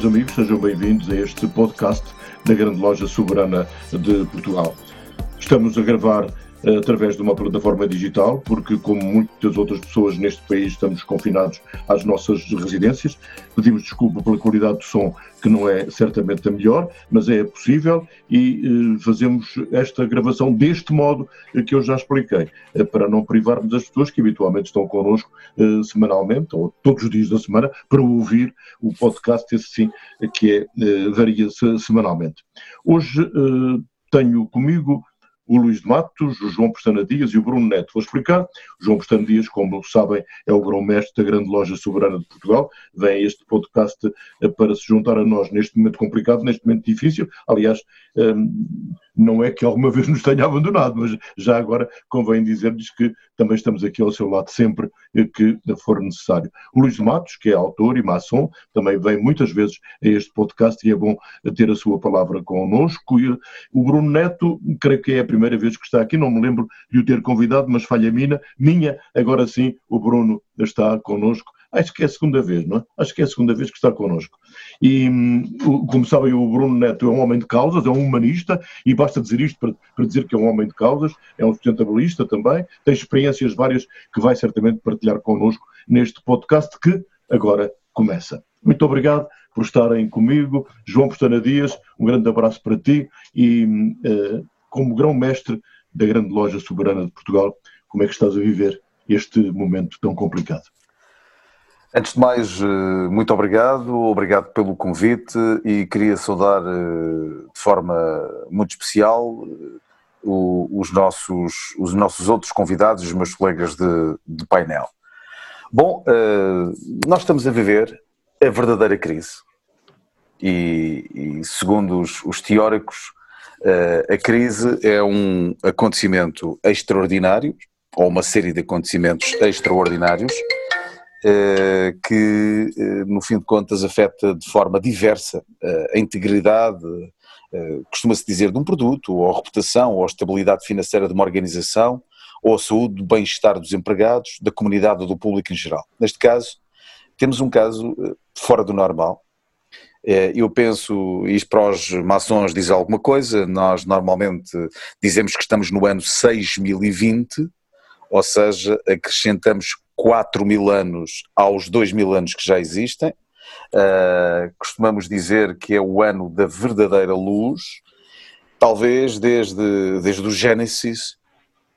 Meus amigos, sejam bem-vindos a este podcast da Grande Loja Soberana de Portugal. Estamos a gravar através de uma plataforma digital, porque, como muitas outras pessoas neste país, estamos confinados às nossas residências. Pedimos desculpa pela qualidade do som, que não é certamente a melhor, mas é possível e uh, fazemos esta gravação deste modo uh, que eu já expliquei, para não privarmos as pessoas que habitualmente estão connosco semanalmente, ou todos os dias da semana, para ouvir o podcast, esse sim, que é, varia -se semanalmente. Hoje tenho comigo o Luís de Matos, o João Pestana Dias e o Bruno Neto. Vou explicar. O João Pestana Dias, como sabem, é o grão-mestre da grande loja soberana de Portugal. Vem a este podcast eh, para se juntar a nós neste momento complicado, neste momento difícil. Aliás, hum, não é que alguma vez nos tenha abandonado, mas já agora convém dizer-lhes que também estamos aqui ao seu lado sempre que for necessário. O Luís Matos, que é autor e maçom, também vem muitas vezes a este podcast e é bom ter a sua palavra connosco. O Bruno Neto, creio que é a primeira vez que está aqui, não me lembro de o ter convidado, mas falha minha, minha, agora sim o Bruno está connosco acho que é a segunda vez, não é? Acho que é a segunda vez que está connosco. E, como sabem, o Bruno Neto é um homem de causas, é um humanista, e basta dizer isto para, para dizer que é um homem de causas, é um sustentabilista também, tem experiências várias que vai certamente partilhar connosco neste podcast que agora começa. Muito obrigado por estarem comigo. João Postana Dias, um grande abraço para ti e, uh, como grão-mestre da grande loja soberana de Portugal, como é que estás a viver este momento tão complicado? Antes de mais, eh, muito obrigado, obrigado pelo convite e queria saudar eh, de forma muito especial eh, os nossos, os nossos outros convidados, os meus colegas de, de painel. Bom, nós estamos a viver a verdadeira crise e, e segundo os, os teóricos, a crise é um acontecimento extraordinário ou uma série de acontecimentos extraordinários que, eh, no fim de contas, afeta de forma diversa eh, a integridade, costuma-se dizer, de um produto, ou a reputação, ou a estabilidade financeira de uma organização, ou a saúde, o bem-estar dos empregados, da comunidade ou do público em geral. Neste caso, temos um caso fora do normal. Eu penso, isto para os maçons diz alguma coisa, nós normalmente dizemos que estamos no ano 6020, ou seja, acrescentamos 4 mil anos aos 2 mil anos que já existem. Uh, costumamos dizer que é o ano da verdadeira luz, talvez desde, desde o Gênesis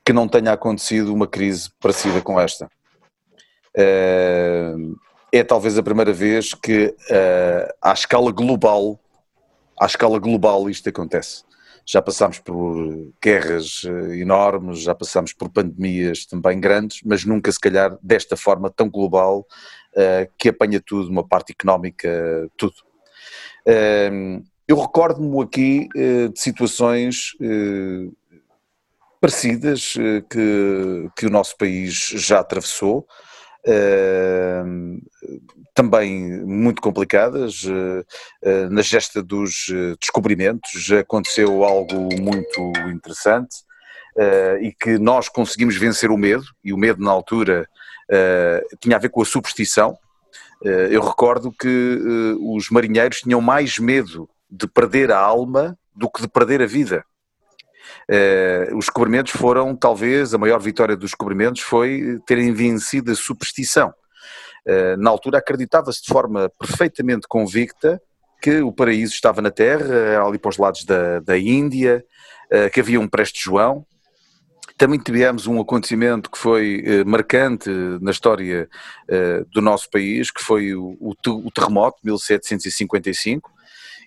que não tenha acontecido uma crise parecida com esta. Uh, é talvez a primeira vez que uh, à escala global, à escala global isto acontece já passámos por guerras eh, enormes, já passámos por pandemias também grandes, mas nunca se calhar desta forma tão global uh, que apanha tudo, uma parte económica, tudo. Uh, eu recordo-me aqui de situações parecidas que, que o nosso país já atravessou, também muito complicadas. Eh, eh, na gesta dos eh, descobrimentos aconteceu algo muito interessante e que nós conseguimos vencer o medo, e o medo na altura tinha a ver com a superstição. Eu recordo que os marinheiros tinham mais medo de perder a alma do que de perder a vida. Uh, os descobrimentos foram, talvez, a maior vitória dos descobrimentos foi terem vencido a superstição. Uh, na altura acreditava-se de forma perfeitamente convicta que o paraíso estava na Terra, ali para os lados da, da Índia, uh, que havia um Preste João. Também tivemos um acontecimento que foi marcante na história do nosso país, que foi o, o, o terremoto de 1755,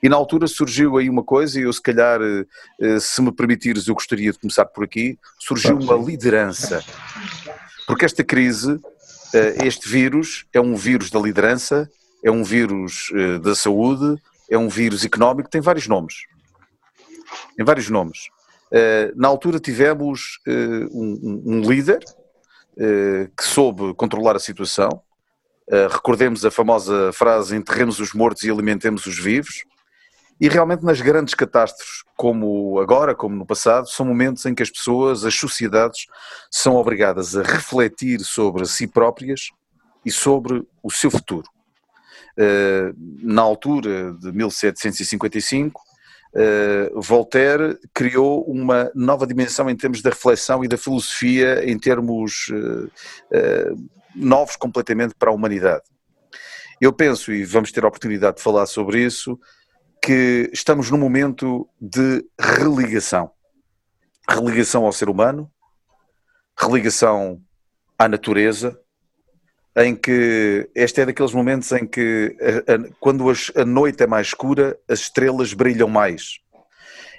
E na altura surgiu aí uma coisa, e eu se calhar, se me permitires, eu gostaria de começar por aqui, surgiu uma liderança. Porque esta crise, este vírus, é um vírus da liderança, é um vírus da saúde, é um vírus económico, tem vários nomes. Tem vários nomes. Na altura tivemos um, líder que soube controlar a situação, recordemos a famosa frase enterremos os mortos e alimentemos os vivos. E realmente nas grandes catástrofes, como agora, como no passado, são momentos em que as pessoas, as sociedades, são obrigadas a refletir sobre si próprias e sobre o seu futuro. Uh, na altura de 1755, uh, Voltaire criou uma nova dimensão em termos da reflexão e da filosofia, em termos uh, novos completamente para a humanidade. Eu penso, e vamos ter a oportunidade de falar sobre isso, que estamos num momento de religação. Religação ao ser humano, religação à natureza, em que este é daqueles momentos em que a, a, quando a noite é mais escura, as estrelas brilham mais.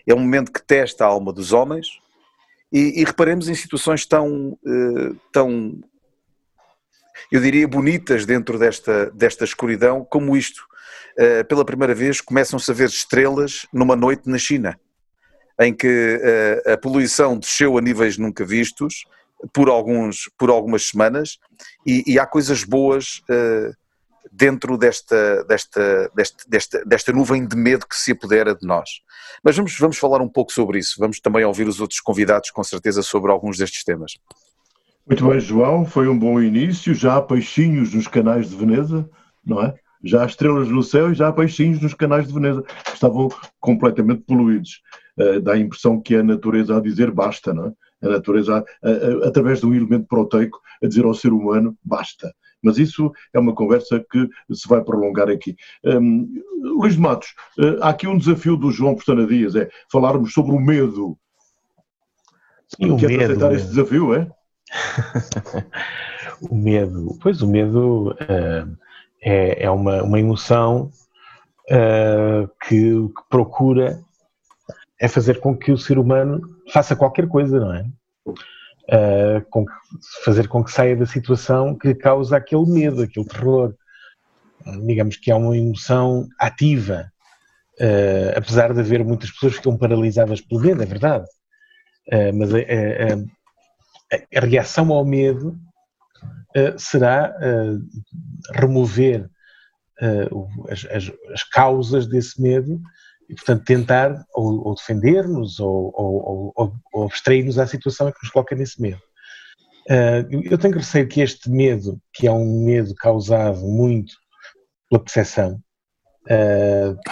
É um momento que testa a alma dos homens e, e reparemos em situações tão, eh, tão eu diria, bonitas dentro desta, desta escuridão, como isto. Uh, pela primeira vez começam-se a ver estrelas numa noite na China, em que uh, a poluição desceu a níveis nunca vistos por, alguns, por algumas semanas e, e há coisas boas uh, dentro desta, desta, desta, desta, desta nuvem de medo que se apodera de nós. Mas vamos, vamos falar um pouco sobre isso, vamos também ouvir os outros convidados com certeza sobre alguns destes temas. Muito bem, João, foi um bom início. Já há peixinhos nos canais de Veneza, não é? Já há estrelas no céu e já há peixinhos nos canais de Veneza. Estavam completamente poluídos. Uh, dá a impressão que é a natureza a dizer basta, não é? A natureza, a, a, através de um elemento proteico, a dizer ao ser humano basta. Mas isso é uma conversa que se vai prolongar aqui. Um, Luís de Matos, uh, há aqui um desafio do João Postana Dias, é falarmos sobre o medo. Sim, o Quer medo, aceitar este desafio, é? o medo, pois o medo uh, é, é uma, uma emoção uh, que que procura é fazer com que o ser humano faça qualquer coisa, não é? Uh, com que, fazer com que saia da situação que causa aquele medo, aquele terror. digamos que é uma emoção ativa, apesar de haver muitas pessoas que ficam paralisadas pelo medo, é verdade. mas a reação ao medo uh, será uh, remover uh, as, as, as, causas desse medo e, portanto, tentar ou, defender-nos ou, ou, ou, ou abstrair-nos à situação que nos coloca nesse medo. eu tenho receio que este medo, que é um medo causado muito pela percepção,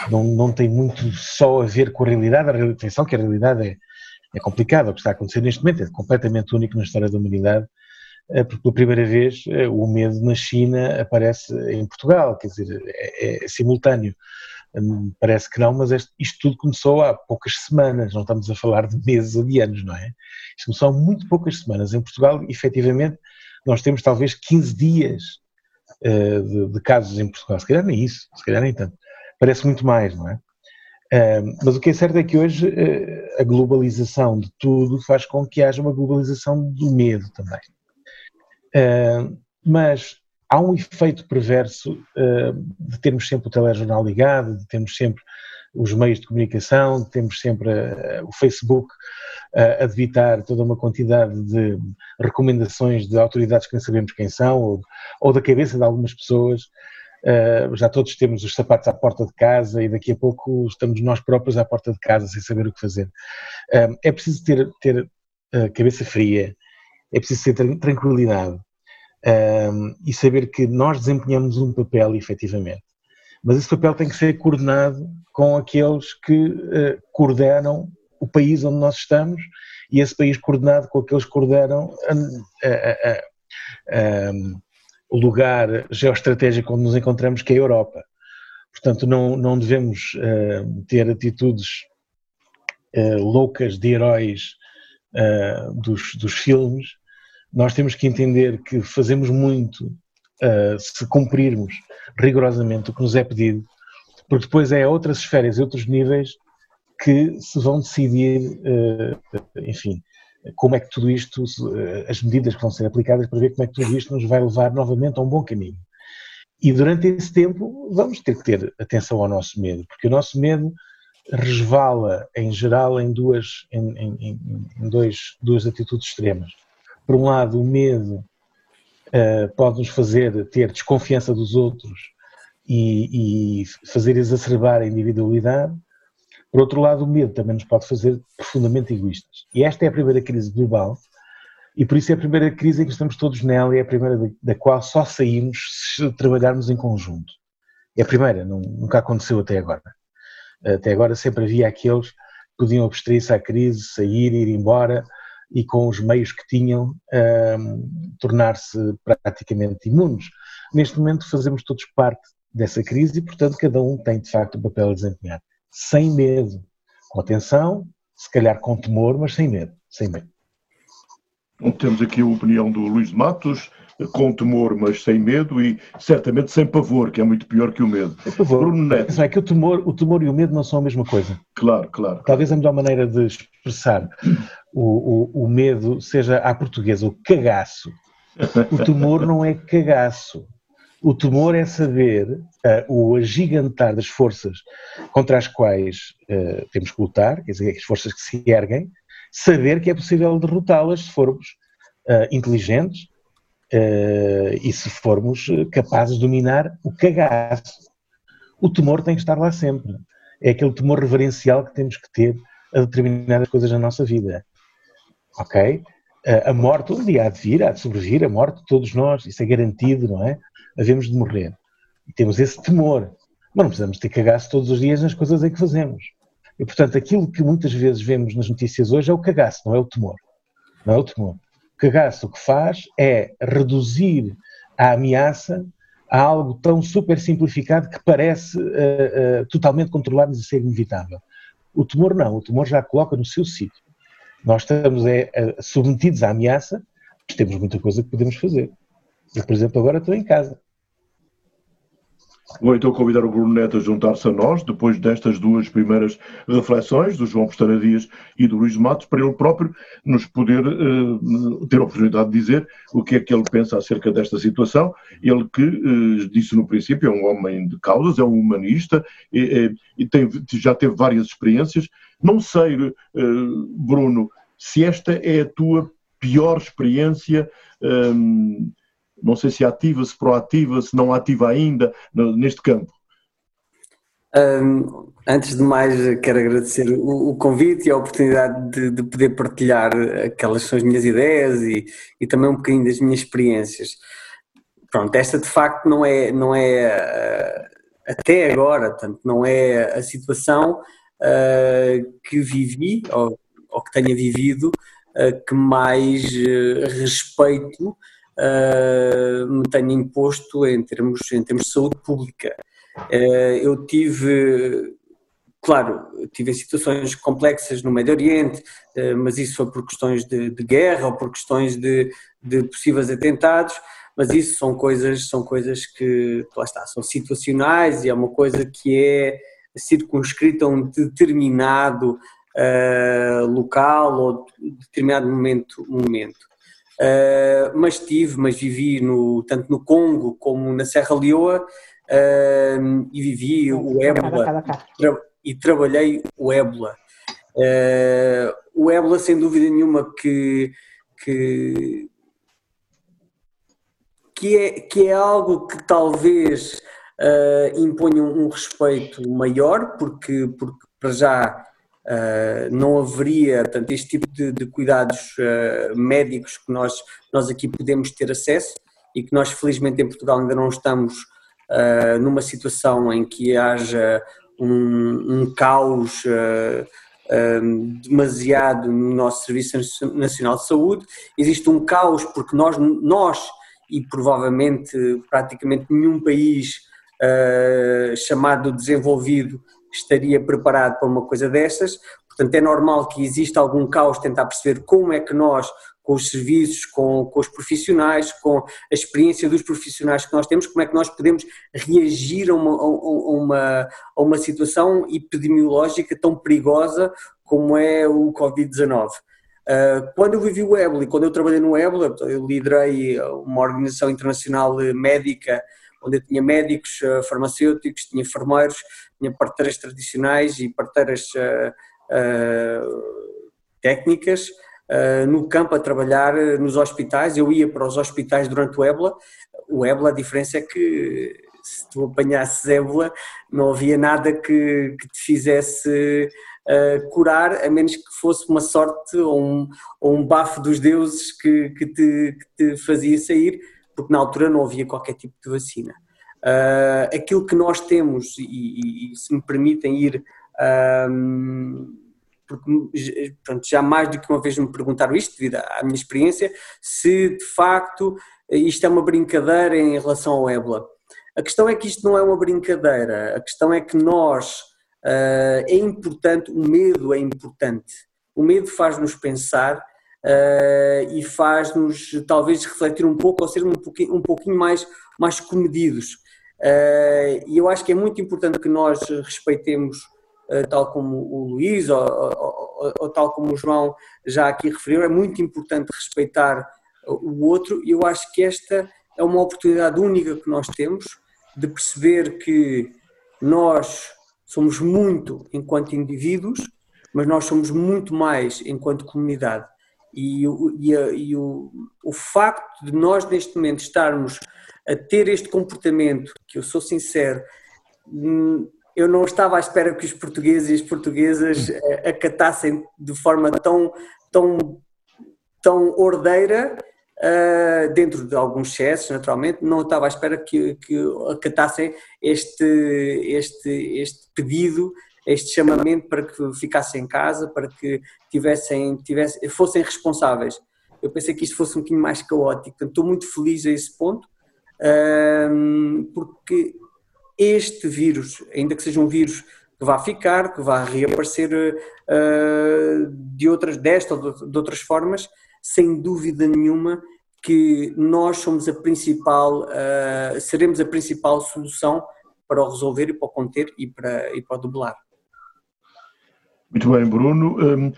não, tem muito só a ver com a realidade, a atenção que a realidade é, é complicado. O que está a acontecer neste momento é completamente único na história da humanidade, eh, porque pela primeira vez eh, o medo na China aparece em Portugal, quer dizer, é, é simultâneo. Hum, parece que não, mas isto tudo começou há poucas semanas, não estamos a falar de meses ou de anos, não é? Isto começou há muito poucas semanas. Em Portugal, efetivamente, nós temos talvez 15 dias uh, de, de, casos em Portugal, se calhar nem isso, se calhar nem tanto. Parece muito mais, não é? mas o que é certo é que hoje uh, a globalização de tudo faz com que haja uma globalização do medo também. Uh, mas há um efeito perverso uh, de termos sempre o telejornal ligado, de termos sempre os meios de comunicação, de termos sempre o Facebook a debitar toda uma quantidade de recomendações de autoridades que não sabemos quem são, ou, ou da cabeça de algumas pessoas, Uh, já todos temos os sapatos à porta de casa e daqui a pouco estamos nós próprios à porta de casa sem saber o que fazer. Uh, é preciso ter, ter uh, cabeça fria, é preciso ter tranquilidade e saber que nós desempenhamos um papel efetivamente. Mas esse papel tem que ser coordenado com aqueles que coordenam o país onde nós estamos e esse país coordenado com aqueles que coordenam a, a, a, o lugar geoestratégico onde nos encontramos, que é a Europa. Portanto, não, não devemos uh, ter atitudes uh, loucas de heróis uh, dos, dos filmes. Nós temos que entender que fazemos muito se cumprirmos rigorosamente o que nos é pedido, porque depois é outras esferas e outros níveis que se vão decidir, enfim, como é que tudo isto, as medidas que vão ser aplicadas para ver como é que tudo isto nos vai levar novamente a um bom caminho. E durante esse tempo vamos ter que ter atenção ao nosso medo, porque o nosso medo resvala, em geral, em duas, em, em, em dois, duas atitudes extremas. Por um lado, o medo uh, pode nos fazer ter desconfiança dos outros e, e, fazer exacerbar a individualidade. Por outro lado, o medo também nos pode fazer profundamente egoístas. E esta é a primeira crise global, e por isso é a primeira crise em que estamos todos nela e é a primeira da qual só saímos se trabalharmos em conjunto. É a primeira, nunca aconteceu até agora. Até agora sempre havia aqueles que podiam abstrair-se à crise, sair, ir embora e com os meios que tinham um, tornar-se praticamente imunes. Neste momento fazemos todos parte dessa crise e, portanto, cada um tem de facto um papel a desempenhar. Sem medo, com atenção, se calhar com temor, mas sem medo, sem medo. Temos aqui a opinião do Luís de Matos, com temor, mas sem medo e certamente sem pavor, que é muito pior que o medo. É pavor. Bruno Neto. É que o temor, o temor e o medo não são a mesma coisa. Claro, claro. Talvez a melhor maneira de expressar o, o, o medo seja à portuguesa, o cagaço. O temor não é cagaço. O temor é saber uh, o agigantar das forças contra as quais uh, temos que lutar, quer dizer, as forças que se erguem, saber que é possível derrotá-las se formos uh, inteligentes, Uh, e se formos capazes de dominar o cagaço. O temor tem que estar lá sempre. É aquele temor reverencial que temos que ter a determinadas coisas na nossa vida. Ok? A morte um dia há de vir, há de sobrevir, a morte de todos nós, isso é garantido, não é? Havemos de morrer. E temos esse temor. Mas não precisamos ter cagaço todos os dias nas coisas em que fazemos. E, portanto, aquilo que muitas vezes vemos nas notícias hoje é o cagaço, não é o temor. Não é o temor cagaço o que faz é reduzir a ameaça a algo tão super simplificado que parece uh, uh, totalmente controlado e ser inevitável. O tumor não, o tumor já coloca no seu sítio. Nós estamos é, submetidos à ameaça, mas temos muita coisa que podemos fazer. Eu, por exemplo, agora estou em casa. Vou então convidar o Bruno Neto a juntar-se a nós, depois destas duas primeiras reflexões, do João Pestana Dias e do Luís Matos, para ele próprio nos poder uh, ter a oportunidade de dizer o que é que ele pensa acerca desta situação. Ele que uh, disse no princípio, é um homem de causas, é um humanista e, e tem, já teve várias experiências. Não sei, uh, Bruno, se esta é a tua pior experiência. Um, não sei se ativa, se proativa, se não ativa ainda neste campo. Um, antes de mais, quero agradecer o, o convite e a oportunidade de, de, poder partilhar aquelas são as minhas ideias e, e, também um bocadinho das minhas experiências. Pronto, esta de facto não é, não é até agora, tanto não é a situação uh, que vivi ou, ou, que tenha vivido uh, que mais uh, respeito me tenho imposto em termos, em termos de saúde pública. Uh, eu tive, claro, tive situações complexas no Médio Oriente, uh, mas isso foi por questões de, de guerra ou por questões de, de, possíveis atentados, mas isso são coisas, são coisas que, lá está, são situacionais e é uma coisa que é circunscrita a um determinado uh, local ou determinado momento. momento. Uh, mas tive, mas vivi no, tanto no Congo como na Serra Leoa uh, e vivi o ébola e trabalhei o ébola. Uh, o ébola, sem dúvida nenhuma, que, que, que, é, que é algo que talvez imponha um respeito maior, porque, porque para já Uh, não haveria tanto este tipo de, de cuidados uh, médicos que nós, nós aqui podemos ter acesso e que nós felizmente em Portugal ainda não estamos uh, numa situação em que haja um, um caos demasiado no nosso Serviço Nacional de Saúde. Existe um caos porque nós, nós e provavelmente praticamente nenhum país chamado desenvolvido estaria preparado para uma coisa destas. Portanto, é normal que exista algum caos, tentar perceber como é que nós com os serviços, com, com os profissionais, com a experiência dos profissionais que nós temos, como é que nós podemos reagir a uma, a uma, a uma situação epidemiológica tão perigosa como é o Covid-19. Uh, quando eu vivi o Ebola e quando eu trabalhei no Ebola, eu liderei uma organização internacional médica onde eu tinha médicos, uh, farmacêuticos, tinha enfermeiros, tinha parteiras tradicionais e parteiras uh, técnicas no campo a trabalhar nos hospitais. Eu ia para os hospitais durante o Ebola. O Ebola, a diferença é que se tu apanhasses ébola, não havia nada que, que te fizesse uh, curar, a menos que fosse uma sorte ou um, ou um bafo dos deuses que, que, te, que te fazia sair, porque na altura não havia qualquer tipo de vacina. Uh, aquilo que nós temos, e, e, se me permitem ir, um, porque pronto, já mais do que uma vez me perguntaram isto, devido à minha experiência, se de facto isto é uma brincadeira em relação ao ébola. A questão é que isto não é uma brincadeira, a questão é que nós, uh, é importante, o medo é importante. O medo faz-nos pensar uh, e faz-nos talvez refletir um pouco ou ser um pouquinho, um pouquinho mais, mais comedidos. Uh, e eu acho que é muito importante que nós respeitemos, tal como o Luís ou, ou, ou, tal como o João já aqui referiu, é muito importante respeitar o outro e eu acho que esta é uma oportunidade única que nós temos de perceber que nós somos muito enquanto indivíduos, mas nós somos muito mais enquanto comunidade. E, e, e o, o facto de nós, neste momento, estarmos a ter este comportamento, que eu sou sincero, hum, eu não estava à espera que os portugueses e as portuguesas eh, acatassem de forma tão, tão, tão ordeira Uh, dentro de alguns excessos, naturalmente, não estava à espera que, que acatassem este, este, este pedido, este chamamento para que ficassem em casa, para que tivessem, tivessem, fossem responsáveis. Eu pensei que isto fosse um bocadinho mais caótico, portanto, estou muito feliz a esse ponto, porque este vírus, ainda que seja um vírus que vá ficar, que vá reaparecer uh, de outras, desta ou de, outras formas, sem dúvida nenhuma que nós somos a principal, uh, seremos a principal solução para o resolver e para o conter e para, e para o dublar. Muito bem, Bruno.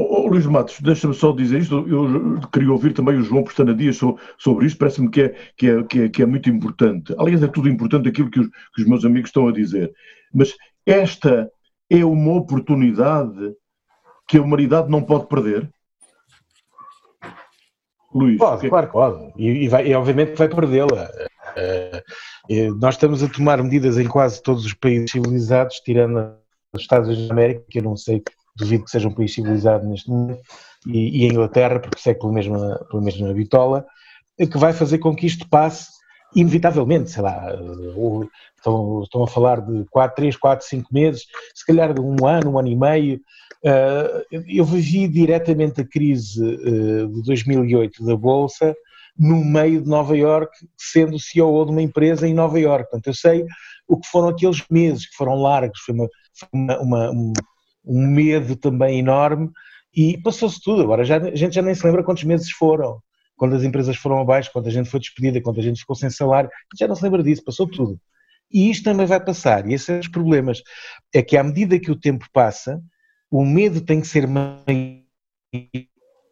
Oh, Luís Matos, deixa-me só dizer isto, eu queria ouvir também o João Postana Dias sobre, sobre isto, parece-me que é, que, é, que, é, que é muito importante. Aliás, é tudo importante aquilo que os, que os meus amigos estão a dizer. Mas esta é uma oportunidade que a humanidade não pode perder? Luís. Pode, que... claro, pode. E, e, vai, e obviamente vai perdê-la. Uh, nós estamos a tomar medidas em quase todos os países civilizados, tirando os Estados Unidos da América, que eu não sei, duvido que seja um país civilizado neste momento, e, e a Inglaterra, porque segue pela mesma, pela mesma bitola, que vai fazer com que isto passe inevitavelmente, sei lá, estão, estão a falar de 4, 3, 4, 5 meses, se calhar de um ano, um ano e meio, Uh, eu vivi diretamente a crise uh, de 2008 da Bolsa no meio de Nova York, sendo CEO de uma empresa em Nova York. Portanto, eu sei o que foram aqueles meses que foram largos, foi, uma, uma, uma, um, medo também enorme e passou-se tudo. Agora já, a gente já nem se lembra quantos meses foram, quando as empresas foram abaixo, quando a gente foi despedida, quando a gente ficou sem salário, já não se lembra disso, passou tudo. E isto também vai passar, e esses são os problemas. É que à medida que o tempo passa, o medo tem que ser maior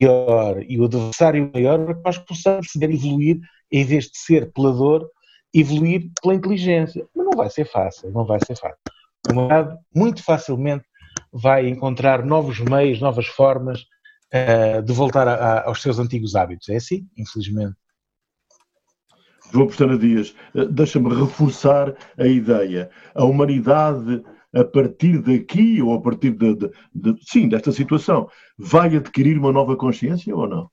e o adversário maior para que nós possamos evoluir, em vez de ser pela dor, evoluir pela inteligência. Mas não vai ser fácil, não vai ser fácil. Humanidade muito facilmente vai encontrar novos meios, novas formas uh, de voltar a, a, aos seus antigos hábitos. É assim, infelizmente. João Pestana Dias, eh, deixa-me reforçar a ideia. A humanidade a partir daqui ou a partir de, de, de, sim, desta situação, vai adquirir uma nova consciência ou não?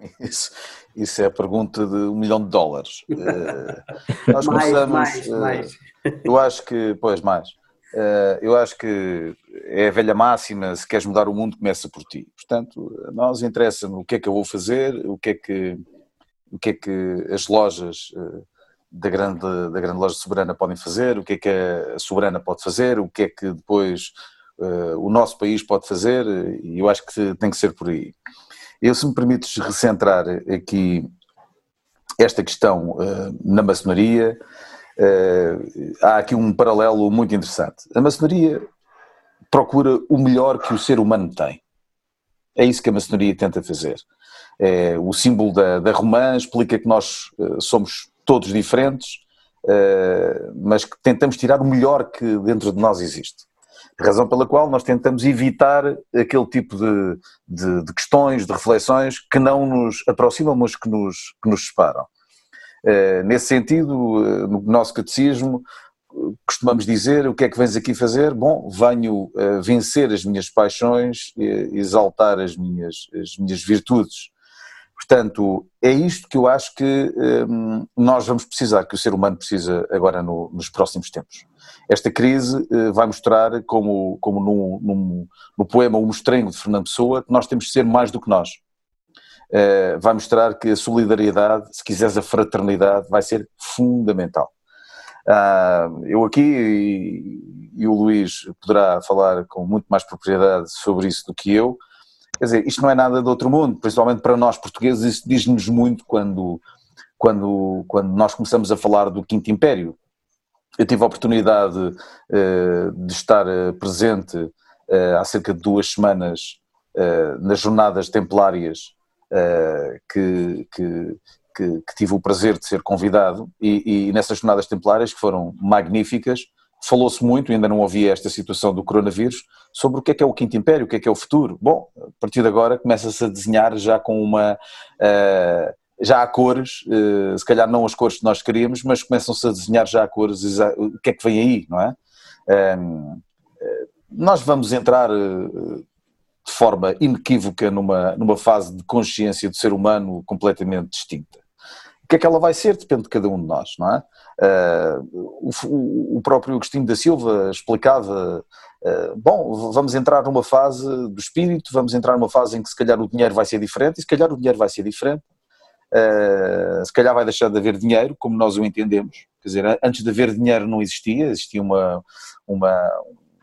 Isso, isso é a pergunta de um milhão de dólares. Uh, nós mais, começamos. Mais, uh, mais. Eu acho que, pois, mais. Uh, eu acho que é a velha máxima: se queres mudar o mundo, começa por ti. Portanto, nós interessa o que é que eu vou fazer, o que é que, o que, é que as lojas da grande, da grande loja soberana podem fazer, o que é que a soberana pode fazer, o que é que depois uh, o nosso país pode fazer, e eu acho que tem que ser por aí. Eu, se me permites recentrar aqui esta questão uh, na maçonaria, há aqui um paralelo muito interessante. A maçonaria procura o melhor que o ser humano tem. É isso que a maçonaria tenta fazer. É, o símbolo da, da romã explica que nós uh, somos todos diferentes, mas que tentamos tirar o melhor que dentro de nós existe. Razão pela qual nós tentamos evitar aquele tipo de, de, de questões, de reflexões que não nos aproximam, mas que nos, que nos separam. Uh, nesse sentido, uh, no nosso catecismo, costumamos dizer: o que é que vens aqui fazer? Bom, venho uh, vencer as minhas paixões, exaltar as minhas, as minhas virtudes. Portanto, é isto que eu acho que um, nós vamos precisar, que o ser humano precisa agora no, nos próximos tempos. Esta crise uh, vai mostrar, como, como no, no, no poema O Mostrengo de Fernando Pessoa, que nós temos de ser mais do que nós. Uh, vai mostrar que a solidariedade, se quiseres a fraternidade, vai ser fundamental. Uh, eu aqui, e, e o Luís poderá falar com muito mais propriedade sobre isso do que eu, Quer dizer, isto não é nada de outro mundo, principalmente para nós portugueses, isso diz-nos muito quando, quando, quando nós começamos a falar do Quinto Império. Eu tive a oportunidade uh, de estar uh, presente há cerca de duas semanas nas jornadas templárias que, que, que, que, tive o prazer de ser convidado e, e nessas jornadas templárias que foram magníficas, Falou-se muito, ainda não havia esta situação do coronavírus, sobre o que é que é o Quinto Império, o que é que é o futuro. Bom, a partir de agora começa-se a desenhar já com uma. Uh, já há cores, uh, se calhar não as cores que nós queríamos, mas começam-se a desenhar já a cores, o que é que vem aí, não é? Uh, nós vamos entrar de forma inequívoca numa, numa fase de consciência do ser humano completamente distinta. O que é que ela vai ser depende de cada um de nós, não é? Uh, o, o, próprio Agostinho da Silva explicava, uh, bom, vamos entrar numa fase do espírito, vamos entrar numa fase em que se calhar o dinheiro vai ser diferente, e se calhar o dinheiro vai ser diferente, uh, se calhar vai deixar de haver dinheiro, como nós o entendemos, quer dizer, antes de haver dinheiro não existia, existia uma, uma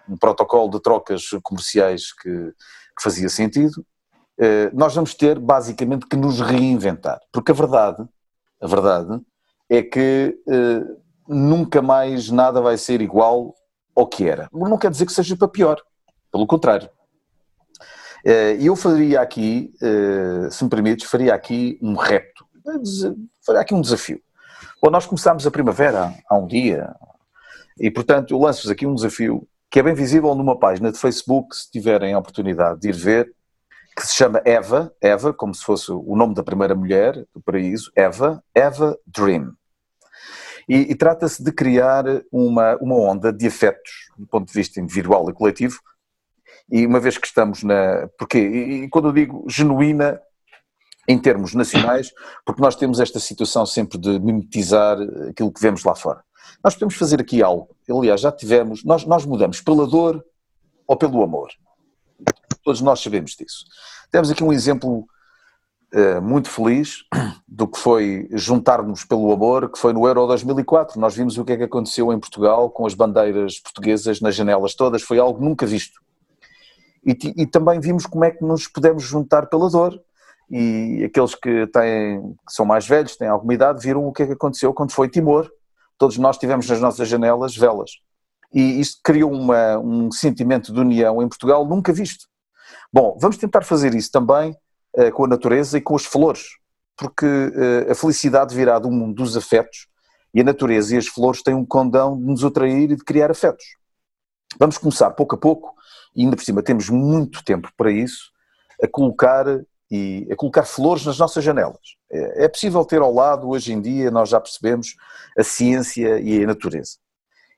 um protocolo de trocas comerciais que, que fazia sentido, nós vamos ter basicamente que nos reinventar, porque a verdade a verdade é que uh, nunca mais nada vai ser igual ao que era. Não quer dizer que seja para pior, pelo contrário. Eh, e eu faria aqui, se me permites, faria aqui um repto, faria aqui um desafio. Bom, nós começámos a primavera há um dia, e portanto eu lanço-vos aqui um desafio que é bem visível numa página de Facebook, se tiverem a oportunidade de ir ver, que se chama Eva, Eva, como se fosse o nome da primeira mulher do paraíso, Eva, Eva Dream. E, e trata-se de criar uma, uma onda de afetos, do ponto de vista individual e coletivo, e uma vez que estamos na. Porque, e, quando eu digo genuína, em termos nacionais, porque nós temos esta situação sempre de mimetizar aquilo que vemos lá fora. Nós podemos fazer aqui algo, aliás, já tivemos, nós, nós mudamos pela dor ou pelo amor. Todos nós sabemos disso. Temos aqui um exemplo uh, muito feliz do que foi juntar-nos pelo amor, que foi no Euro 2004. Nós vimos o que é que aconteceu em Portugal com as bandeiras portuguesas nas janelas todas, foi algo nunca visto. E, e também vimos como é que nos podemos juntar pela dor. E aqueles que, têm, que são mais velhos, têm alguma idade, viram o que é que aconteceu quando foi Timor. Todos nós tivemos nas nossas janelas velas. E isto criou uma, um sentimento de união em Portugal nunca visto. Bom, vamos tentar fazer isso também uh, com a natureza e com as flores, porque uh, a felicidade virá do mundo dos afetos e a natureza e as flores têm um condão de nos atrair e de criar afetos. Vamos começar pouco a pouco, e ainda por cima temos muito tempo para isso, a colocar e a colocar flores nas nossas janelas. É, é possível ter ao lado, hoje em dia, nós já percebemos, a ciência e a natureza.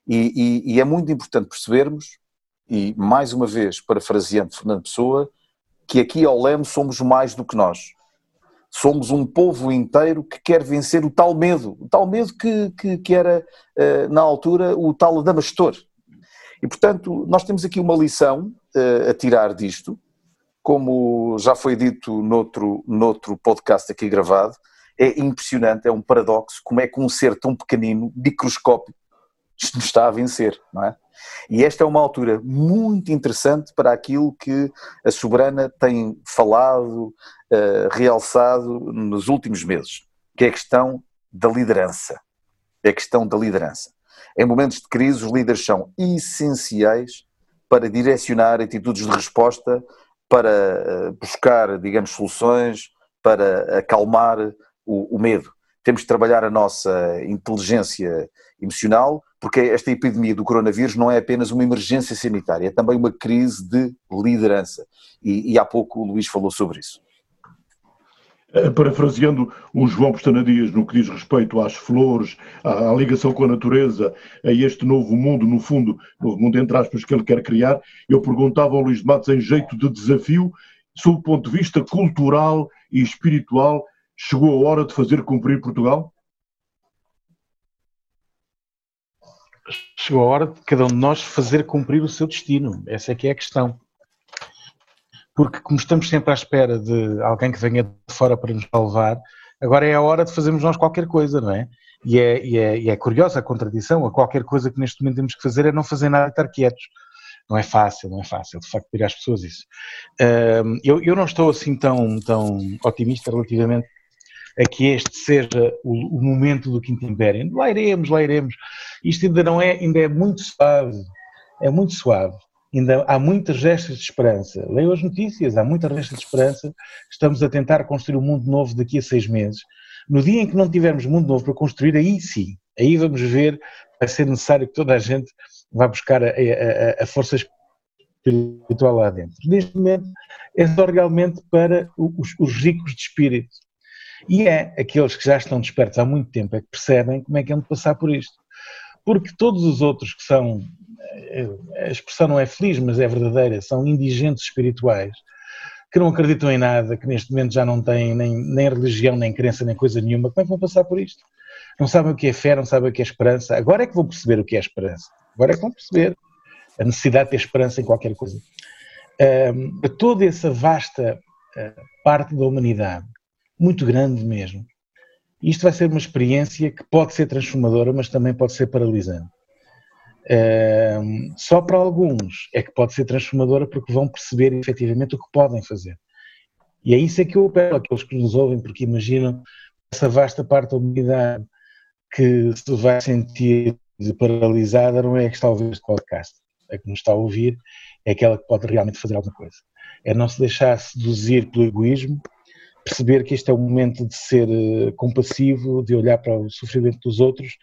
E, e, e é muito importante percebermos e mais uma vez, parafraseando Fernando Pessoa, que aqui ao Leme somos mais do que nós. Somos um povo inteiro que quer vencer o tal medo, o tal medo que, que, que era, uh, na altura, o tal Adamastor. E, portanto, nós temos aqui uma lição uh, a tirar disto, como já foi dito noutro, noutro podcast aqui gravado, é impressionante, é um paradoxo, como é que um ser tão pequenino, microscópico, nos está a vencer, não é? E esta é uma altura muito interessante para aquilo que a Soberana tem falado, uh, realçado nos últimos meses, que é a questão da liderança. É a questão da liderança. Em momentos de crise, os líderes são essenciais para direcionar atitudes de resposta, para eh, buscar, digamos, soluções, para acalmar o, o medo. Temos de trabalhar a nossa inteligência emocional, porque esta epidemia do coronavírus não é apenas uma emergência sanitária, é também uma crise de liderança. E, e há pouco o Luís falou sobre isso. Eh, parafraseando o João Pestana Dias no que diz respeito às flores, à, à, ligação com a natureza, a este novo mundo, no fundo, novo mundo entre aspas, que ele quer criar, eu perguntava ao Luís de Matos em jeito de desafio, sob o ponto de vista cultural e espiritual, chegou a hora de fazer cumprir Portugal? Chegou a hora de cada um de nós fazer cumprir o seu destino. Essa é que é a questão porque como estamos sempre à espera de alguém que venha de fora para nos salvar, agora é a hora de fazermos nós qualquer coisa, não é? E é, e é, e é curiosa a contradição, a qualquer coisa que neste momento temos que fazer é não fazer nada e estar quietos. Não é fácil, não é fácil, de facto, pedir às pessoas isso. eu, eu não estou assim tão, tão otimista relativamente a que este seja o, o momento do Quinto Império. Lá iremos, lá iremos. Isto ainda não é, ainda é muito suave, é muito suave ainda há muitas gestas de esperança. Leio as notícias, há muitas gestas de esperança. Estamos a tentar construir um mundo novo daqui a seis meses. No dia em que não tivermos mundo novo para construir, aí sim, aí vamos ver, vai ser necessário que toda a gente vá buscar a, a, a força espiritual lá dentro. Neste momento é só realmente para os, os ricos de espírito. E é aqueles que já estão despertos há muito tempo é que percebem como é que é de passar por isto. Porque todos os outros que são a expressão não é feliz, mas é verdadeira, são indigentes espirituais, que não acreditam em nada, que neste momento já não têm nem, nem religião, nem crença, nem coisa nenhuma, como é que vão passar por isto? Não sabem o que é fé, não sabem o que é esperança. Agora é que vão perceber o que é esperança. Agora é que vão perceber a necessidade de ter esperança em qualquer coisa. Um, toda essa vasta uh, parte da humanidade, muito grande mesmo, isto vai ser uma experiência que pode ser transformadora, mas também pode ser paralisante só para alguns é que pode ser transformadora porque vão perceber efetivamente o que podem fazer. E é isso é que eu apelo àqueles que nos ouvem, porque imaginam essa vasta parte da humanidade que se vai sentir paralisada, não é que está a ouvir este podcast. A que nos está a ouvir é aquela que pode realmente fazer alguma coisa. É não se deixar seduzir pelo egoísmo, perceber que este é o momento de ser eh, compassivo, de olhar para o sofrimento dos outros,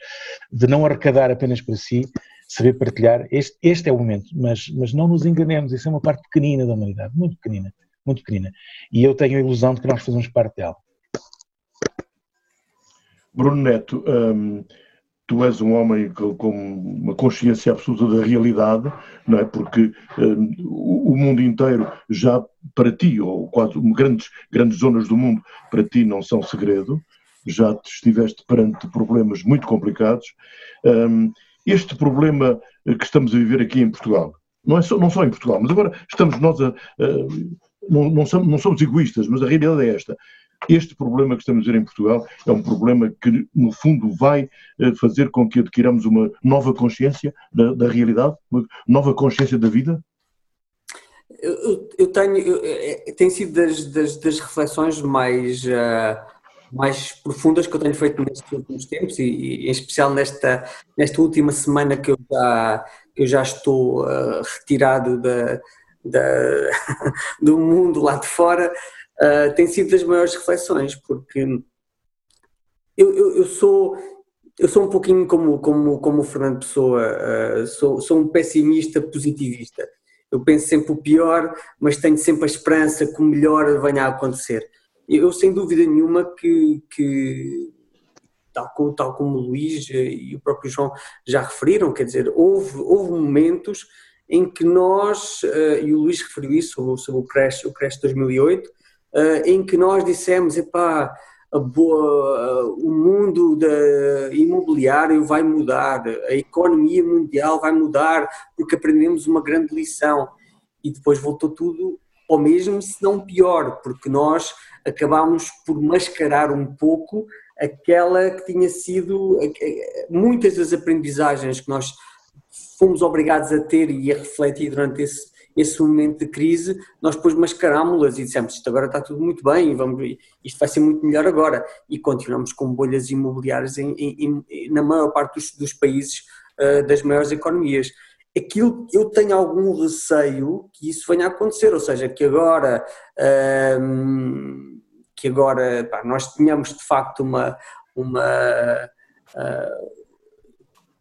de não arrecadar apenas para si saber partilhar. Este, este é o momento, mas, mas não nos enganemos, isso é uma parte pequenina da humanidade, muito pequenina, muito pequenina. E eu tenho a ilusão de que nós fazemos parte dela. Bruno Neto, hum, tu és um homem com uma consciência absoluta da realidade, não é? Porque hum, o mundo inteiro já para ti, ou quase grandes, grandes zonas do mundo para ti não são segredo, já estiveste perante problemas muito complicados. Hum, este problema eh, que estamos a viver aqui em Portugal, não, é só, não só em Portugal, mas agora estamos nós a. não, não, somos, não somos egoístas, mas a realidade é esta. Este problema que estamos a ver em Portugal é um problema que, no fundo, vai eh, fazer com que adquiramos uma nova consciência da, da realidade, uma nova consciência da vida? Eu, eu tenho, eu, é, tem sido das, das, das reflexões mais. Uh mais profundas que eu tenho feito nestes últimos tempos e, e em especial nesta, nesta última semana que eu já, que eu já estou uh, retirado da, da, do mundo lá de fora, uh, tem sido das maiores reflexões, porque eu, eu, eu, sou eu sou um pouquinho como, como, como o Fernando Pessoa, uh, sou, sou um pessimista positivista. Eu penso sempre o pior, mas tenho sempre a esperança que o melhor venha a acontecer eu sem dúvida nenhuma que, que tal, como, tal como o Luís e o próprio João já referiram, quer dizer, houve, houve momentos em que nós, uh, e o Luís referiu isso sobre, o Crash, o Crash 2008, uh, eh, em que nós dissemos, epá, boa, o mundo da imobiliário vai mudar, a economia mundial vai mudar, porque aprendemos uma grande lição. E depois voltou tudo ao mesmo, se não pior, porque nós acabámos por mascarar um pouco aquela que tinha sido muitas das aprendizagens que nós fomos obrigados a ter e a refletir durante esse, esse momento de crise, nós depois mascarámos-las e dissemos isto agora está tudo muito bem, vamos, isto vai ser muito melhor agora. E continuamos com bolhas imobiliárias em, em, em, na maior parte dos, dos países uh, das maiores economias. Aquilo eu tenho algum receio que isso venha a acontecer, ou seja, que agora, uh, que agora pá, nós tenhamos de facto uma. uma uh,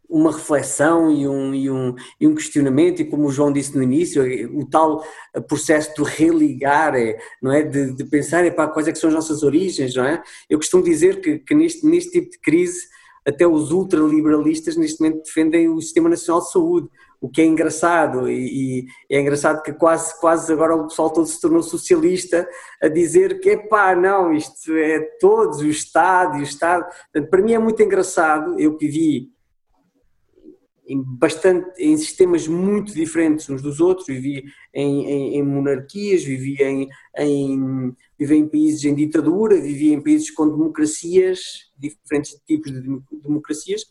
uma reflexão e um, e, um, e um questionamento, e como o João disse no início, o tal processo de religar, não é? de, de pensar para quais é que são as nossas origens, não é? Eu costumo dizer que, que neste, neste tipo de crise, até os ultraliberalistas neste momento defendem o Sistema Nacional de Saúde, o que é engraçado, e, e, é engraçado que quase, quase agora o pessoal todo se tornou socialista a dizer que, pá, não, isto é todos, o Estado e o Estado. Portanto, para mim é muito engraçado, eu que vi em, bastante, em sistemas muito diferentes uns dos outros, vivi em, em, em monarquias, vivi em, em, vivi em países em ditadura, vivi em países com democracias, diferentes tipos de democracias.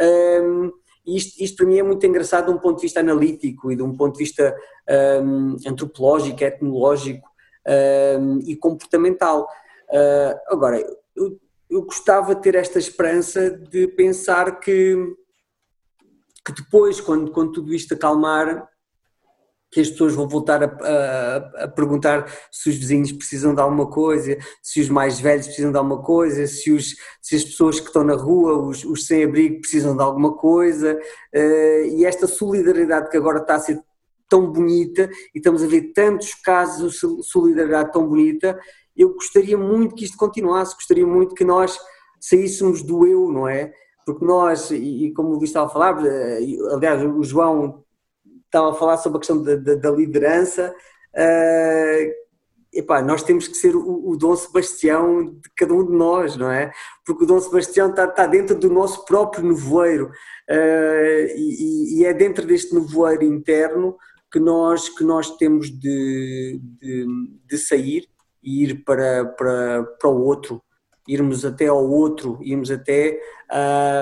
Um, isto, isto para mim é muito engraçado de um ponto de vista analítico e de um ponto de vista um, antropológico, etnológico um, e comportamental. Uh, agora, eu, eu gostava de ter esta esperança de pensar que que depois, quando, quando tudo isto acalmar, que as pessoas vão voltar a, a, a, perguntar se os vizinhos precisam de alguma coisa, se os mais velhos precisam de alguma coisa, se, os, se as pessoas que estão na rua, os, os sem-abrigo, precisam de alguma coisa. Uh, e esta solidariedade que agora está a ser tão bonita, e estamos a ver tantos casos de solidariedade tão bonita, eu gostaria muito que isto continuasse, gostaria muito que nós saíssemos do eu, não é? porque nós, e, como o Luís estava a falar, eh, aliás, o João estava a falar sobre a questão da, da, da liderança, uh, epá, nós temos que ser o, o, Dom Sebastião de cada um de nós, não é? Porque o Dom Sebastião está, está dentro do nosso próprio nevoeiro uh, e, e, é dentro deste nevoeiro interno que nós, que nós temos de, de, de sair e ir para, para, para o outro, irmos até ao outro, irmos até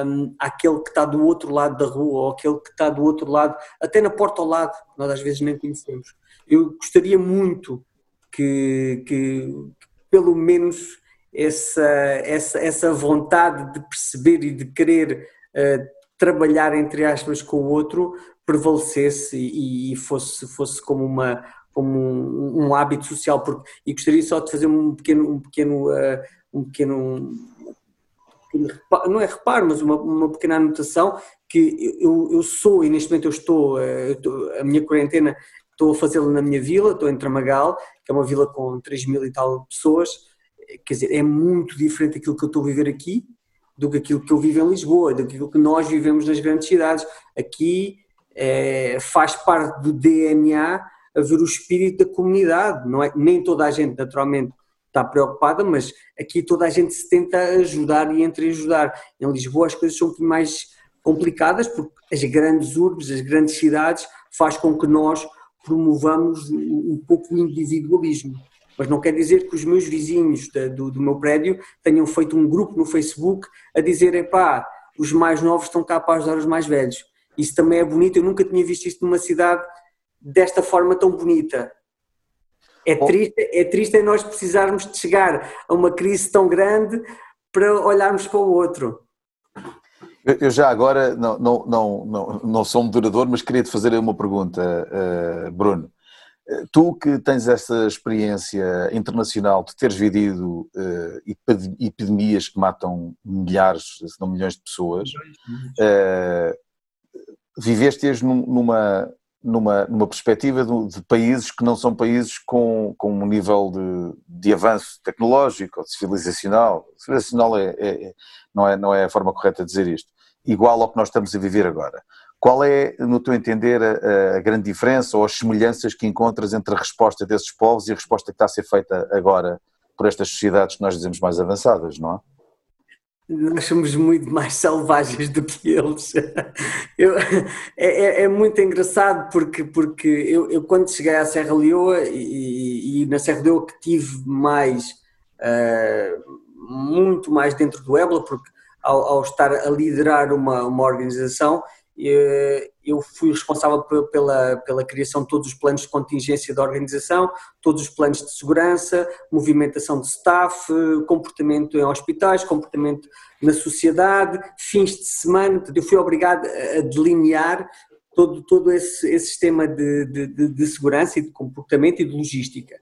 um, àquele que está do outro lado da rua ou aquele que está do outro lado, até na porta ao lado, nós às vezes nem conhecemos. Eu gostaria muito que, que, que pelo menos essa, essa, essa vontade de perceber e de querer uh, trabalhar, entre aspas, com o outro prevalecesse e, e fosse, fosse como uma como um, um, hábito social porque, e gostaria só de fazer um pequeno um pequeno uh, um pequeno, não é reparo, mas uma, uma pequena anotação que eu, eu sou e neste momento eu estou, eh, eu estou a minha quarentena estou a fazê-la na minha vila, estou em Tramagal, que é uma vila com 3 mil e tal pessoas, quer dizer, é muito diferente daquilo que eu estou a viver aqui do que aquilo que eu vivo em Lisboa, daquilo que nós vivemos nas grandes cidades. Aqui é, faz parte do DNA haver o espírito da comunidade, não é? Nem toda a gente, naturalmente, está preocupada, mas aqui toda a gente se tenta ajudar e entre ajudar. Em Lisboa as coisas são um pouco mais complicadas porque as grandes urbes, as grandes cidades faz com que nós promovamos um pouco o individualismo. Mas não quer dizer que os meus vizinhos do, do meu prédio tenham feito um grupo no Facebook a dizer, pá, os mais novos estão cá para ajudar os mais velhos. Isso também é bonito, eu nunca tinha visto isto numa cidade desta forma tão bonita. É triste, é triste é nós precisarmos de chegar a uma crise tão grande para olharmos para o outro. Eu já agora não, não, não, não, não sou moderador, mas queria te fazer uma pergunta, uh, Bruno. Eh, tu que tens essa experiência internacional de teres vivido uh, epidemias que matam milhares, se não milhões de pessoas, viveste-as numa, numa, numa perspectiva de, de, países que não são países com, com um nível de, de avanço tecnológico ou civilizacional. Civilizacional é, é, é, não, é, não é a forma correta de dizer isto. Igual ao que nós estamos a viver agora. Qual é, no teu entender, a, a, grande diferença ou as semelhanças que encontras entre a resposta desses povos e a resposta que está a ser feita agora por estas sociedades que nós dizemos mais avançadas, não é? Nós somos muito mais selvagens do que eles. Eu, é, é, é, muito engraçado porque, porque eu, eu, quando cheguei à Serra Leoa e, e na Serra Leoa que tive mais, uh, muito mais dentro do EBLA, porque ao, ao, estar a liderar uma, uma organização, eu fui responsável pela, pela criação de todos os planos de contingência da organização, todos os planos de segurança, movimentação de staff, comportamento em hospitais, comportamento na sociedade, fins de semana. Eu fui obrigado a delinear todo, todo esse, esse sistema de, de, de, segurança e de comportamento e de logística.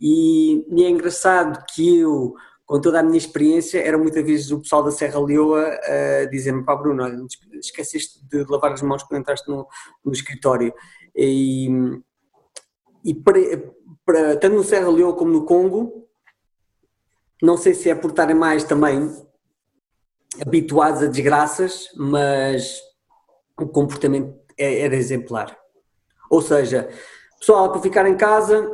E, e é engraçado que eu com toda a minha experiência, era muitas vezes o pessoal da Serra Leoa a dizer-me, pá Bruno, esqueceste de lavar as mãos quando entraste no, no escritório. E, e para, para, tanto no Serra Leoa como no Congo, não sei se é por estarem mais também habituados a desgraças, mas o comportamento é, era exemplar. Ou seja, pessoal, para ficar em casa,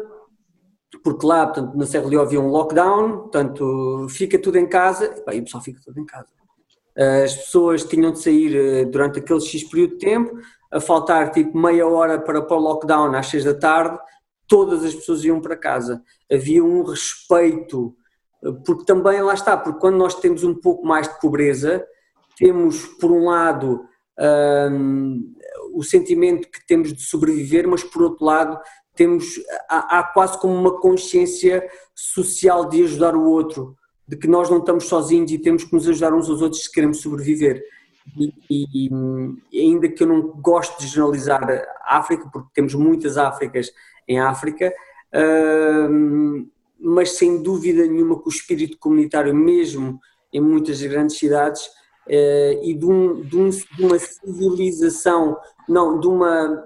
porque lá, portanto, na Serra Leoa havia um lockdown, portanto, fica tudo em casa, e, pá, e o pessoal fica tudo em casa. As pessoas tinham de sair eh, durante aquele X período de tempo, a faltar tipo meia hora para, para o lockdown às seis da tarde, todas as pessoas iam para casa. Havia um respeito, eh, porque também lá está, porque quando nós temos um pouco mais de pobreza, temos por um lado um, o sentimento que temos de sobreviver, mas por outro lado temos há, há, quase como uma consciência social de ajudar o outro, de que nós não estamos sozinhos e temos que nos ajudar uns aos outros se queremos sobreviver. E, e, e ainda que eu não gosto de generalizar a África, porque temos muitas Áfricas em África, uh, mas sem dúvida nenhuma que o espírito comunitário, mesmo em muitas grandes cidades, uh, e de, um, de, um, de uma civilização, não, de uma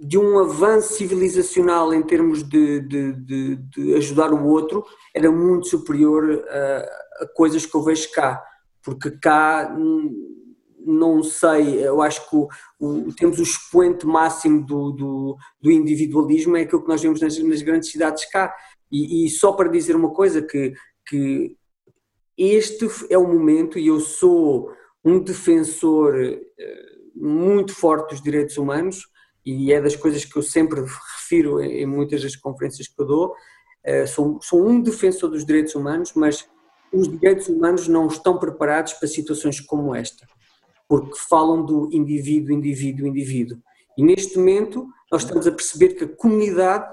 de um avanço civilizacional em termos de, de, de, de ajudar o outro era muito superior a, a, coisas que eu vejo cá, porque cá hum, não sei, eu acho que o, o, temos o expoente máximo do, do, do, individualismo é aquilo que nós vemos nas, nas grandes cidades cá. E, e, só para dizer uma coisa, que, que este é o momento, e eu sou um defensor eh, muito forte dos direitos humanos, e é das coisas que eu sempre refiro em muitas das conferências que eu dou. Eh, sou, sou um defensor dos direitos humanos, mas os direitos humanos não estão preparados para situações como esta, porque falam do indivíduo, indivíduo, indivíduo. E neste momento nós estamos a perceber que a comunidade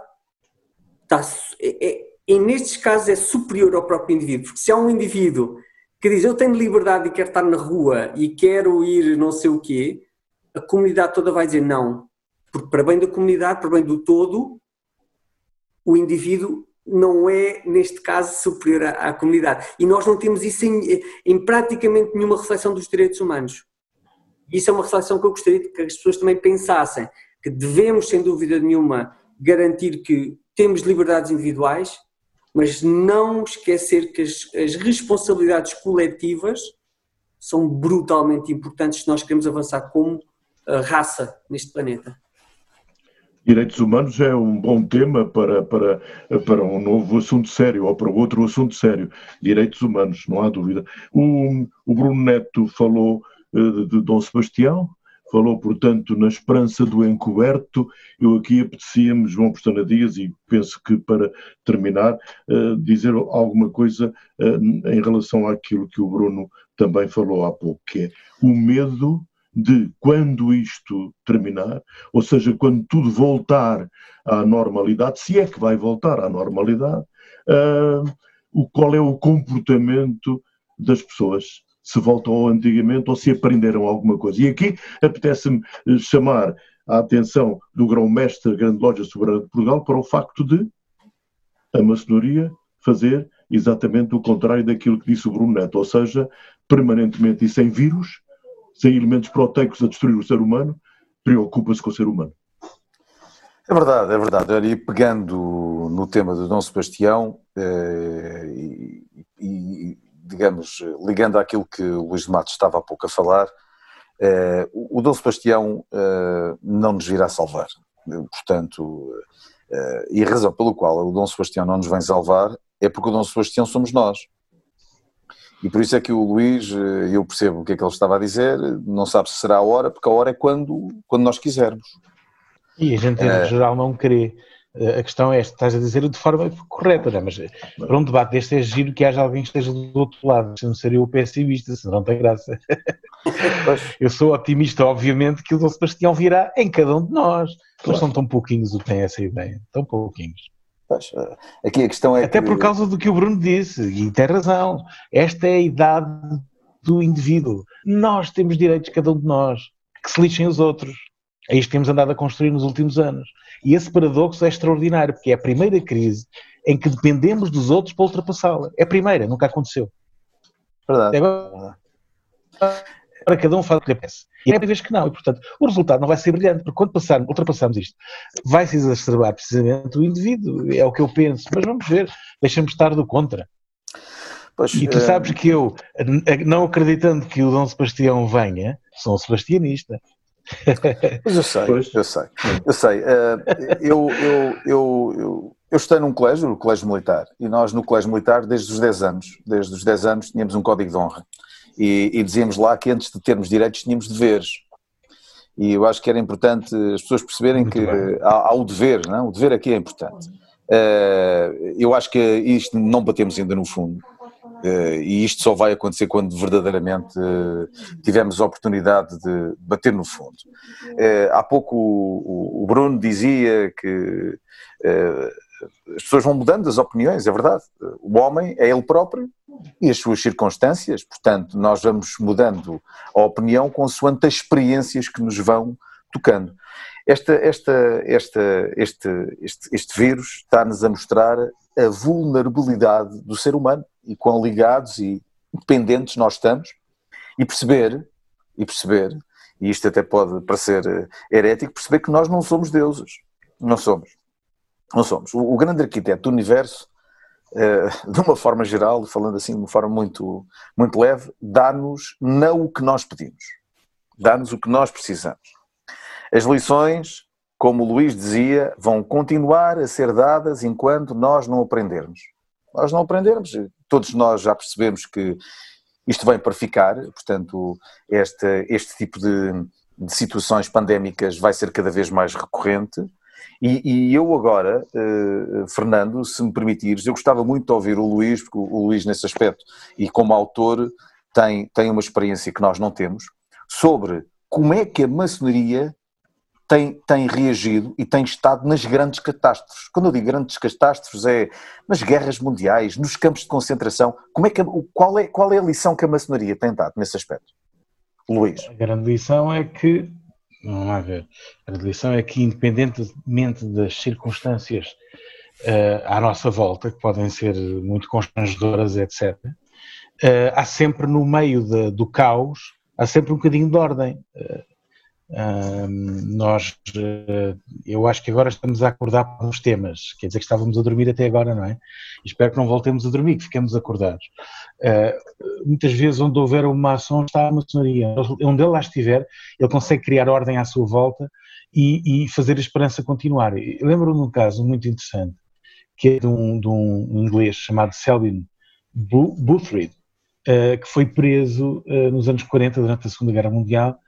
está, é, é, e nestes casos é superior ao próprio indivíduo, porque se há um indivíduo que diz eu tenho liberdade e quero estar na rua e quero ir não sei o quê, a comunidade toda vai dizer não, porque, para bem da comunidade, para bem do todo, o indivíduo não é, neste caso, superior à, à comunidade. E nós não temos isso em, em, praticamente nenhuma reflexão dos direitos humanos. Isso é uma reflexão que eu gostaria que as pessoas também pensassem, que devemos, sem dúvida nenhuma, garantir que temos liberdades individuais, mas não esquecer que as, as responsabilidades coletivas são brutalmente importantes se nós queremos avançar como raça neste planeta. Direitos humanos é um bom tema para, para, para um novo assunto sério ou para outro assunto sério. Direitos humanos, não há dúvida. O, o Bruno Neto falou uh, de Dom Sebastião, falou, portanto, na esperança do encoberto. Eu aqui apetecia-me, João Postana Dias, e penso que para terminar, uh, dizer alguma coisa uh, em relação àquilo que o Bruno também falou há pouco, que é o medo de quando isto terminar, ou seja, quando tudo voltar à normalidade, se é que vai voltar à normalidade, uh, o, qual é o comportamento das pessoas, se voltam ao antigamente ou se aprenderam alguma coisa. E aqui apetece-me eh, chamar a atenção do grão-mestre Grande Loja Soberana de Portugal para o facto de a maçonaria fazer exatamente o contrário daquilo que disse o Bruno Neto, ou seja, permanentemente e sem vírus, sem elementos proteicos a destruir o ser humano, preocupa-se com o ser humano. É verdade, é verdade. E pegando no tema do Dom Sebastião eh, e, e, digamos, ligando àquilo que o Luís de Matos estava há pouco a falar, eh, o Dom Sebastião eh, não nos virá salvar. Portanto, e a razão pelo qual o Dom Sebastião não nos vem salvar é porque o Dom Sebastião somos nós. E por isso é que o Luís, eh, eu percebo o que é que ele estava a dizer, não sabe se será a hora, porque a hora é quando, quando nós quisermos. E a gente, em é... geral, não crê. Eh, a questão é, estás a dizer de forma correta, não é? mas para um debate deste é giro que haja alguém que esteja do outro lado, se não seria o pessimista, se não tem graça. Eu sou otimista, obviamente, que o Dom Sebastião virá em cada um de nós. Mas são tão pouquinhos o que têm essa ideia, tão pouquinhos. Pois, eh, aqui a questão é Até que... por causa do que o Bruno disse, e tem razão. Esta é a idade do indivíduo. Nós temos direitos, cada um de nós, que se lixem os outros. É isto que temos andado a construir nos últimos anos. E esse paradoxo é extraordinário, porque é a primeira crise em que dependemos dos outros para ultrapassá-la. É a primeira, nunca aconteceu. Verdade. Agora, para cada um faz o que lhe apetece. E é a vez que não. E, portanto, o resultado não vai ser brilhante, porque quando passarmos, ultrapassamos isto, vai se exacerbar precisamente o indivíduo. É o que eu penso. Mas vamos ver, deixa-me estar do contra. Pois, E tu eh, sabes que eu, não acreditando que o Dom Sebastião venha, sou um sebastianista. Mas eu sei, Pois. eu sei, eu sei. Eh, eu, eu, eu, eu, eu estudei num colégio, no colégio militar, e nós no colégio militar, desde os 10 anos, desde os 10 anos, tínhamos um código de honra. E, e dizíamos lá que antes de termos direitos, tínhamos deveres. E eu acho que era importante as pessoas perceberem Muito que há, há o dever, não? o dever aqui é importante. Eh, eu acho que isto não batemos ainda no fundo. Eh, e isto só vai acontecer quando verdadeiramente eh, tivermos a oportunidade de bater no fundo. Eh, há pouco o, o- Bruno dizia que as pessoas vão mudando as opiniões, é verdade. O homem é ele próprio e as suas circunstâncias, portanto, nós vamos mudando a opinião consoante as experiências que nos vão tocando. Esta, esta, esta, este, este, este vírus está-nos a mostrar a vulnerabilidade do ser humano e quão ligados e dependentes nós estamos e perceber, e perceber, e isto até pode parecer eh, herético, perceber que nós não somos deuses. Não somos. Não somos. O, o grande arquiteto do universo, eh, de uma forma geral, falando assim de uma forma muito, muito leve, dá-nos não o que nós pedimos. Dá-nos o que nós precisamos. As lições, como o Luís dizia, vão continuar a ser dadas enquanto nós não aprendermos. Nós não aprendermos, todos nós já percebemos que isto vem para ficar, portanto, este, este tipo de, de situações pandémicas vai ser cada vez mais recorrente. E, e eu agora, eh, Fernando, se me permitires, eu gostava muito de ouvir o Luís, porque o, o Luís, nesse aspecto, e como autor, tem, tem uma experiência que nós não temos, sobre como é que a maçonaria tem, tem reagido e tem estado nas grandes catástrofes. Quando eu digo grandes catástrofes é nas guerras mundiais, nos campos de concentração. Como é que, qual, é, qual é a lição que a maçonaria tem dado nesse aspecto? Luís. A grande lição é que, vamos lá ver, a lição é que, independentemente das circunstâncias eh, à nossa volta, que podem ser muito constrangedoras, etc., eh, há sempre no meio de- do caos, há sempre um bocadinho de ordem. Eh, nós, eh, eu acho que agora estamos a acordar para uns temas, quer dizer que estávamos a dormir até agora, não é? Espero que não voltemos a dormir, que fiquemos acordados. Eh, muitas vezes onde houver uma ação está a maçonaria. Onde ele lá estiver, ele consegue criar ordem à sua volta e, e fazer a esperança continuar. Lembro-me de um caso muito interessante, que é de um, de um inglês chamado Selwyn Boothrid, eh, que foi preso nos anos 40, durante a Segunda Guerra Mundial,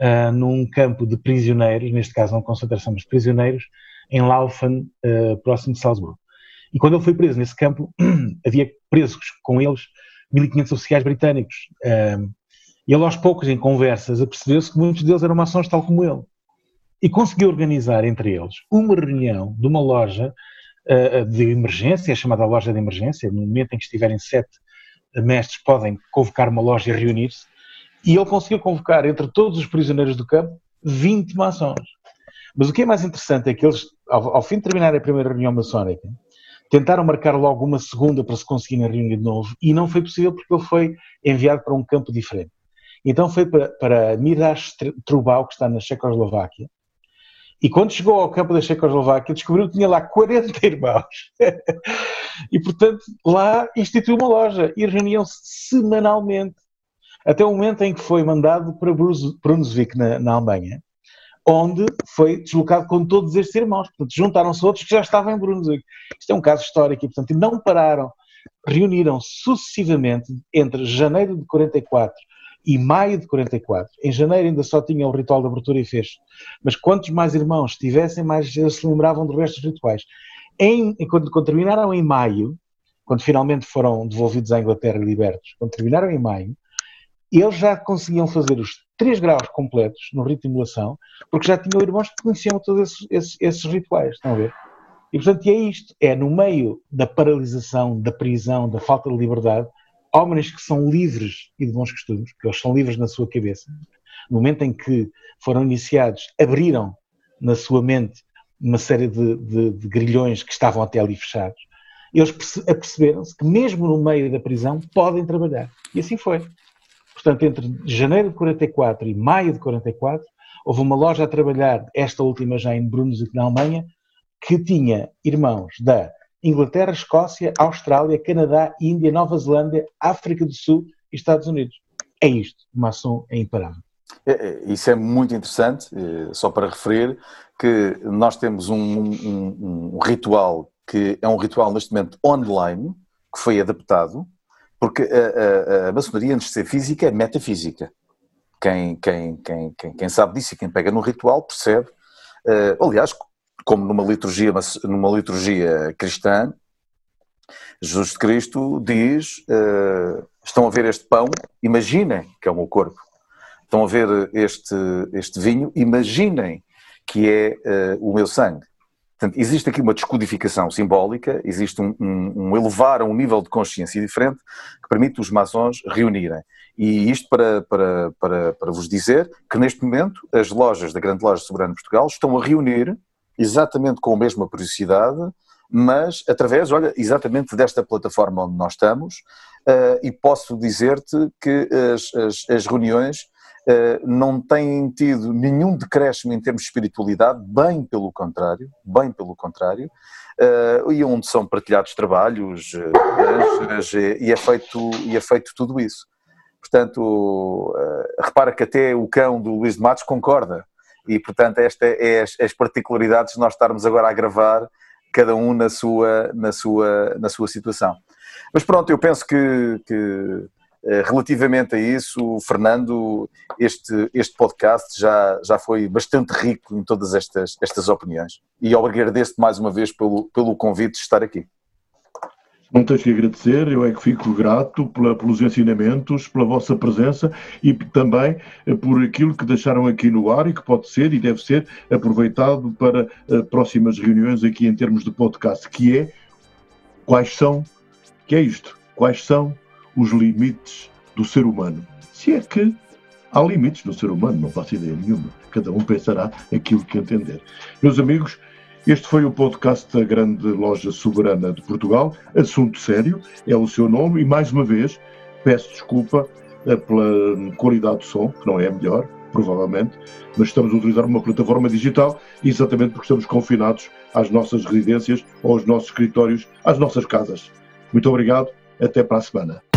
eh, num campo de prisioneiros, neste caso não concentração, mas prisioneiros, em Laufen, eh, próximo de Salzburgo. E quando ele foi preso nesse campo, havia presos com eles 1500 oficiais britânicos. E ele, aos poucos, em conversas, apercebeu-se que muitos deles eram maçons tal como ele. E conseguiu organizar entre eles uma reunião de uma loja uh, de emergência, chamada loja de emergência. No momento em que estiverem sete mestres, podem convocar uma loja e reunir-se. E ele conseguiu convocar, entre todos os prisioneiros do campo, 20 maçons. Mas o que é mais interessante é que eles, ao, ao fim de terminar a primeira reunião maçónica, tentaram marcar logo uma segunda para se conseguirem reunir de novo e não foi possível porque ele foi enviado para um campo diferente. Então foi para, para Miras Trubal, que está na Checoslováquia, e quando chegou ao campo da Checoslováquia descobriu que tinha lá 40 irmãos. e portanto lá instituiu uma loja e reuniam-se semanalmente. Até o momento em que foi mandado para Brunswick, na, na Alemanha, onde foi deslocado com todos estes irmãos. Portanto, juntaram-se outros que já estavam em Brunswick. Isto é um caso histórico e, portanto, não pararam. Reuniram sucessivamente entre janeiro de 44 e maio de 44. Em janeiro ainda só tinha o ritual de abertura e fecho. Mas quantos mais irmãos tivessem, mais se lembravam dos rituais. Em, quando, quando terminaram em maio, quando finalmente foram devolvidos à Inglaterra e libertos, quando terminaram em maio, eles já conseguiam fazer os três graus completos no rito de emulação, porque já tinham irmãos que conheciam todos esses, esses, esses rituais, estão a ver? E portanto, é isto, é no meio da paralisação, da prisão, da falta de liberdade, homens que são livres e de bons costumes, que eles são livres na sua cabeça, no momento em que foram iniciados, abriram na sua mente uma série de, de, de grilhões que estavam até ali fechados, eles aperceberam-se que mesmo no meio da prisão podem trabalhar. E assim foi. Portanto, entre janeiro de 44 e maio de 44, houve uma loja a trabalhar, esta última já em Brunswick, na Alemanha, que tinha irmãos da Inglaterra, Escócia, Austrália, Canadá, Índia, Nova Zelândia, África do Sul e Estados Unidos. É isto, o maçom é imparável. É, é, isso é muito interessante, eh, só para referir que nós temos um, um, um ritual que é um ritual neste momento online, que foi adaptado, porque a, a, a maçonaria, antes de ser física, é metafísica. Quem, quem, quem, quem, sabe disso e quem pega no ritual percebe. Uh, aliás, como numa liturgia, numa liturgia cristã, Jesus Cristo diz: uh, estão a ver este pão, imaginem que é o meu corpo. Estão a ver este, este vinho, imaginem que é uh, o meu sangue. Portanto, existe aqui uma descodificação simbólica, existe um, um, um, elevar a um nível de consciência diferente que permite os maçons reunirem. E isto para, para, para, para vos dizer que neste momento as lojas da Grande Loja Soberana de Portugal estão a reunir exatamente com a mesma periodicidade, mas através, olha, exatamente desta plataforma onde nós estamos, uh, e posso dizer-te que as, as, as reuniões não têm tido nenhum decréscimo em termos de espiritualidade, bem pelo contrário, bem pelo contrário, uh, e onde são partilhados trabalhos, uh, e, é feito, e é feito tudo isso. Portanto, repara que até o cão do Luís de Matos concorda, e portanto esta é as, as particularidades de nós estarmos agora a gravar cada um na sua, na sua, na sua situação. Mas pronto, eu penso que, que eh, relativamente a isso, Fernando, este, este podcast já, já foi bastante rico em todas estas, estas opiniões. E agradeço-te mais uma vez pelo, pelo convite de estar aqui. Não tens que agradecer, eu é que fico grato pela, pelos ensinamentos, pela vossa presença e também eh, por aquilo que deixaram aqui no ar e que pode ser e deve ser aproveitado para uh, próximas reuniões aqui em termos de podcast, que é quais são, que é isto, quais são os limites do ser humano. Se é que há limites no ser humano, não faço ideia nenhuma. Cada um pensará aquilo que entender. Meus amigos, este foi o podcast da Grande Loja Soberana de Portugal. Assunto sério, é o seu nome, e mais uma vez peço desculpa eh, pela qualidade do som, que não é a melhor, provavelmente, mas estamos a utilizar uma plataforma digital exatamente porque estamos confinados às nossas residências, aos nossos escritórios, às nossas casas. Muito obrigado, até para a semana.